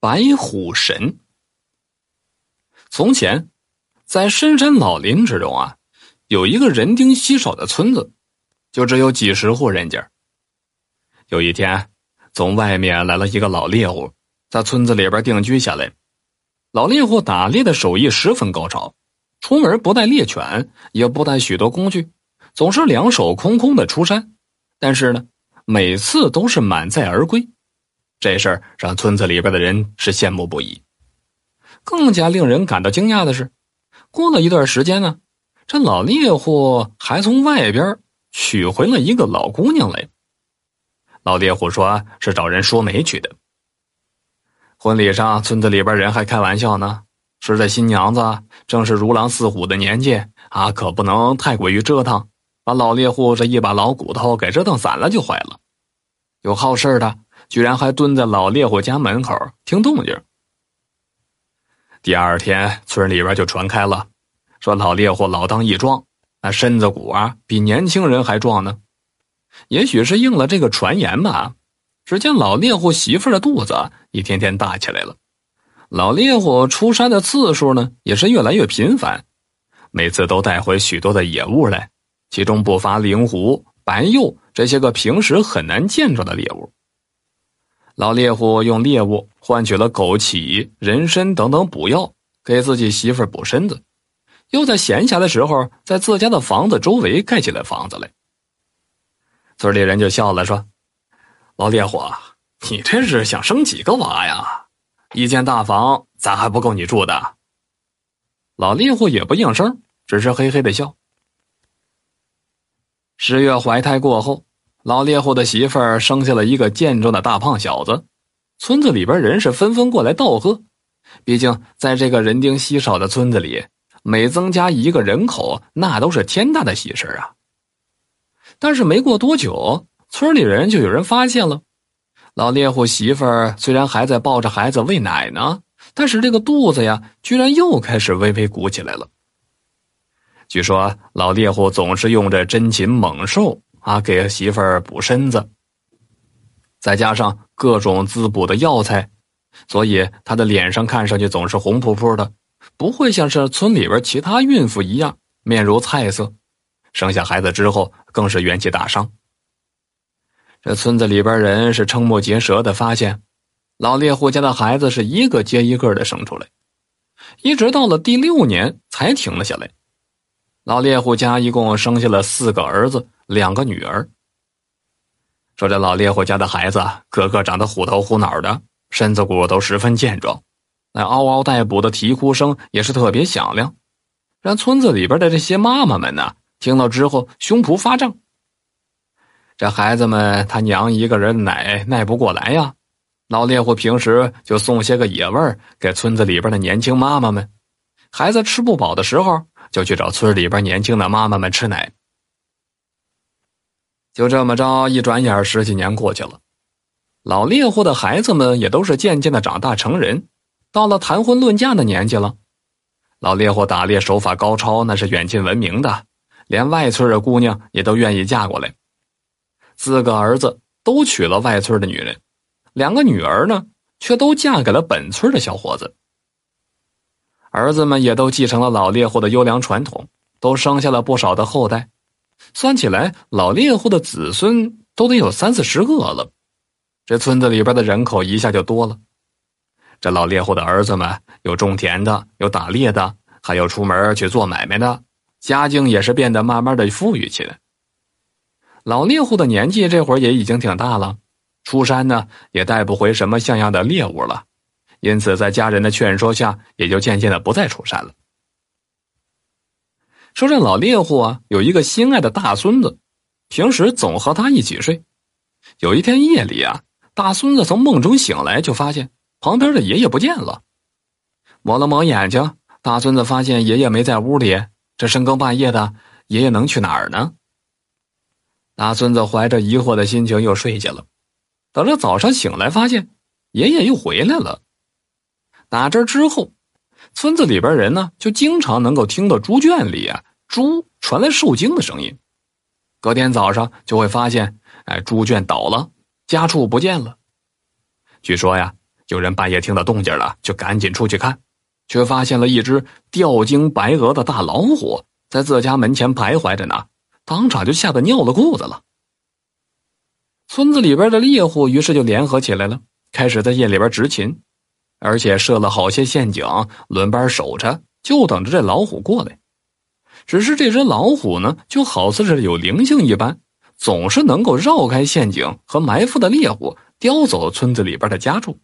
白虎神。从前，在深山老林之中啊，有一个人丁稀少的村子，就只有几十户人家。有一天，从外面来了一个老猎户，在村子里边定居下来。老猎户打猎的手艺十分高超，出门不带猎犬，也不带许多工具，总是两手空空的出山。但是呢，每次都是满载而归。这事儿让村子里边的人是羡慕不已。更加令人感到惊讶的是，过了一段时间呢，这老猎户还从外边娶回了一个老姑娘来。老猎户说是找人说媒去的。婚礼上，村子里边人还开玩笑呢，说这新娘子正是如狼似虎的年纪啊，可不能太过于折腾，把老猎户这一把老骨头给折腾散了就坏了。有好事的。居然还蹲在老猎户家门口听动静。第二天，村里边就传开了，说老猎户老当益壮，那身子骨啊比年轻人还壮呢。也许是应了这个传言吧。只见老猎户媳妇的肚子一天天大起来了，老猎户出山的次数呢也是越来越频繁，每次都带回许多的野物来，其中不乏灵狐、白鼬这些个平时很难见着的猎物。老猎户用猎物换取了枸杞、人参等等补药，给自己媳妇补身子；又在闲暇的时候，在自家的房子周围盖起了房子来。村里人就笑了，说：“老猎户，你这是想生几个娃呀？一间大房咋还不够你住的？”老猎户也不应声，只是嘿嘿的笑。十月怀胎过后。老猎户的媳妇儿生下了一个健壮的大胖小子，村子里边人是纷纷过来道贺。毕竟在这个人丁稀少的村子里，每增加一个人口，那都是天大的喜事啊。但是没过多久，村里人就有人发现了，老猎户媳妇儿虽然还在抱着孩子喂奶呢，但是这个肚子呀，居然又开始微微鼓起来了。据说老猎户总是用着珍禽猛兽。啊，给媳妇儿补身子，再加上各种滋补的药材，所以他的脸上看上去总是红扑扑的，不会像是村里边其他孕妇一样面如菜色。生下孩子之后，更是元气大伤。这村子里边人是瞠目结舌的发现，老猎户家的孩子是一个接一个的生出来，一直到了第六年才停了下来。老猎户家一共生下了四个儿子。两个女儿。说这老猎户家的孩子个个长得虎头虎脑的，身子骨都十分健壮，那嗷嗷待哺的啼哭声也是特别响亮，让村子里边的这些妈妈们呢听了之后胸脯发胀。这孩子们他娘一个人奶耐不过来呀，老猎户平时就送些个野味给村子里边的年轻妈妈们，孩子吃不饱的时候就去找村里边年轻的妈妈们吃奶。就这么着，一转眼十几年过去了，老猎户的孩子们也都是渐渐的长大成人，到了谈婚论嫁的年纪了。老猎户打猎手法高超，那是远近闻名的，连外村的姑娘也都愿意嫁过来。四个儿子都娶了外村的女人，两个女儿呢，却都嫁给了本村的小伙子。儿子们也都继承了老猎户的优良传统，都生下了不少的后代。算起来，老猎户的子孙都得有三四十个了，这村子里边的人口一下就多了。这老猎户的儿子们有种田的，有打猎的，还有出门去做买卖的，家境也是变得慢慢的富裕起来。老猎户的年纪这会儿也已经挺大了，出山呢也带不回什么像样的猎物了，因此在家人的劝说下，也就渐渐的不再出山了。说这老猎户啊，有一个心爱的大孙子，平时总和他一起睡。有一天夜里啊，大孙子从梦中醒来，就发现旁边的爷爷不见了。抹了抹眼睛，大孙子发现爷爷没在屋里。这深更半夜的，爷爷能去哪儿呢？大孙子怀着疑惑的心情又睡下了。等着早上醒来，发现爷爷又回来了。打这之后，村子里边人呢，就经常能够听到猪圈里啊。猪传来受惊的声音，隔天早上就会发现，哎，猪圈倒了，家畜不见了。据说呀，有人半夜听到动静了，就赶紧出去看，却发现了一只吊睛白额的大老虎在自家门前徘徊着呢，当场就吓得尿了裤子了。村子里边的猎户于是就联合起来了，开始在夜里边执勤，而且设了好些陷阱，轮班守着，就等着这老虎过来。只是这只老虎呢，就好似是有灵性一般，总是能够绕开陷阱和埋伏的猎户，叼走村子里边的家畜。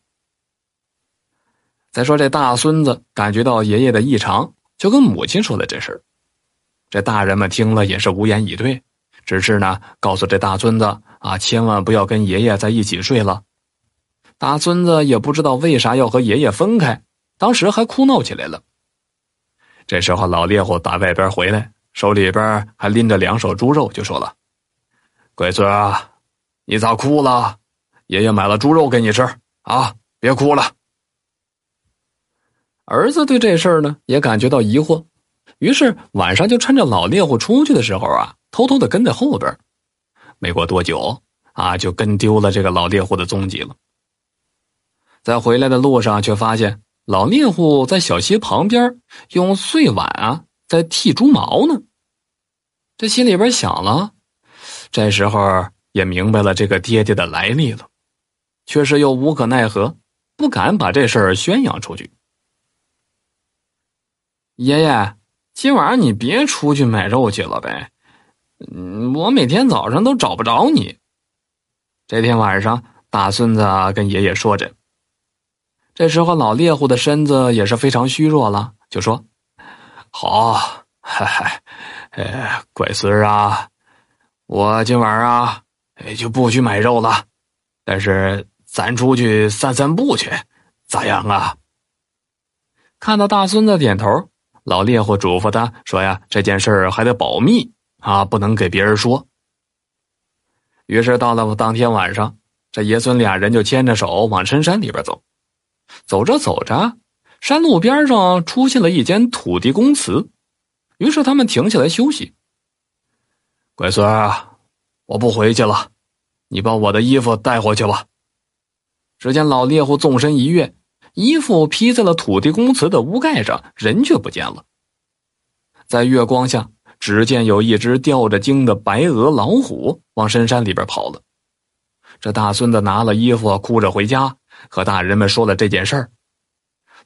再说这大孙子感觉到爷爷的异常，就跟母亲说了这事这大人们听了也是无言以对，只是呢，告诉这大孙子。啊，千万不要跟爷爷在一起睡了。大孙子也不知道为啥要和爷爷分开，当时还哭闹起来了。这时候，老猎户打外边回来，手里边还拎着两手猪肉，就说了：“乖孙啊，你咋哭了？爷爷买了猪肉给你吃啊，别哭了。”儿子对这事儿呢也感觉到疑惑，于是晚上就趁着老猎户出去的时候啊，偷偷的跟在后边。没过多久，啊，就跟丢了这个老猎户的踪迹了。在回来的路上，却发现老猎户在小溪旁边用碎碗啊在剃猪毛呢。这心里边想了，这时候也明白了这个爹爹的来历了，却是又无可奈何，不敢把这事儿宣扬出去。爷爷，今晚上你别出去买肉去了呗。嗯，我每天早上都找不着你。这天晚上，大孙子跟爷爷说着。这时候，老猎户的身子也是非常虚弱了，就说：“好，嗨嗨，哎，乖孙儿啊，我今晚啊，就不去买肉了，但是咱出去散散步去，咋样啊？”看到大孙子点头，老猎户嘱咐他说：“呀，这件事还得保密。”啊，不能给别人说。于是到了当天晚上，这爷孙俩人就牵着手往深山里边走。走着走着，山路边上出现了一间土地公祠，于是他们停下来休息。乖孙儿，我不回去了，你把我的衣服带回去吧。只见老猎户纵身一跃，衣服披在了土地公祠的屋盖上，人却不见了。在月光下。只见有一只吊着睛的白额老虎往深山里边跑了。这大孙子拿了衣服，哭着回家，和大人们说了这件事儿。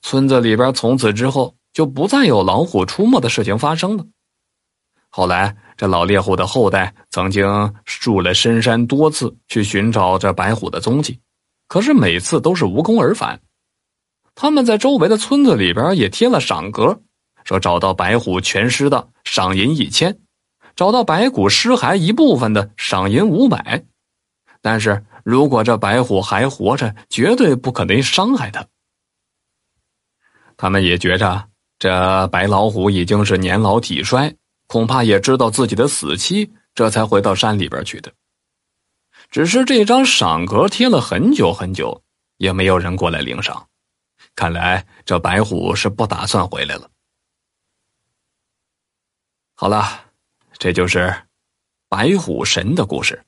村子里边从此之后就不再有老虎出没的事情发生了。后来，这老猎户的后代曾经入了深山多次，去寻找这白虎的踪迹，可是每次都是无功而返。他们在周围的村子里边也贴了赏格。说找到白虎全尸的赏银一千，找到白骨尸骸一部分的赏银五百，但是如果这白虎还活着，绝对不可能伤害他。他们也觉着这白老虎已经是年老体衰，恐怕也知道自己的死期，这才回到山里边去的。只是这张赏格贴了很久很久，也没有人过来领赏，看来这白虎是不打算回来了。好了，这就是白虎神的故事。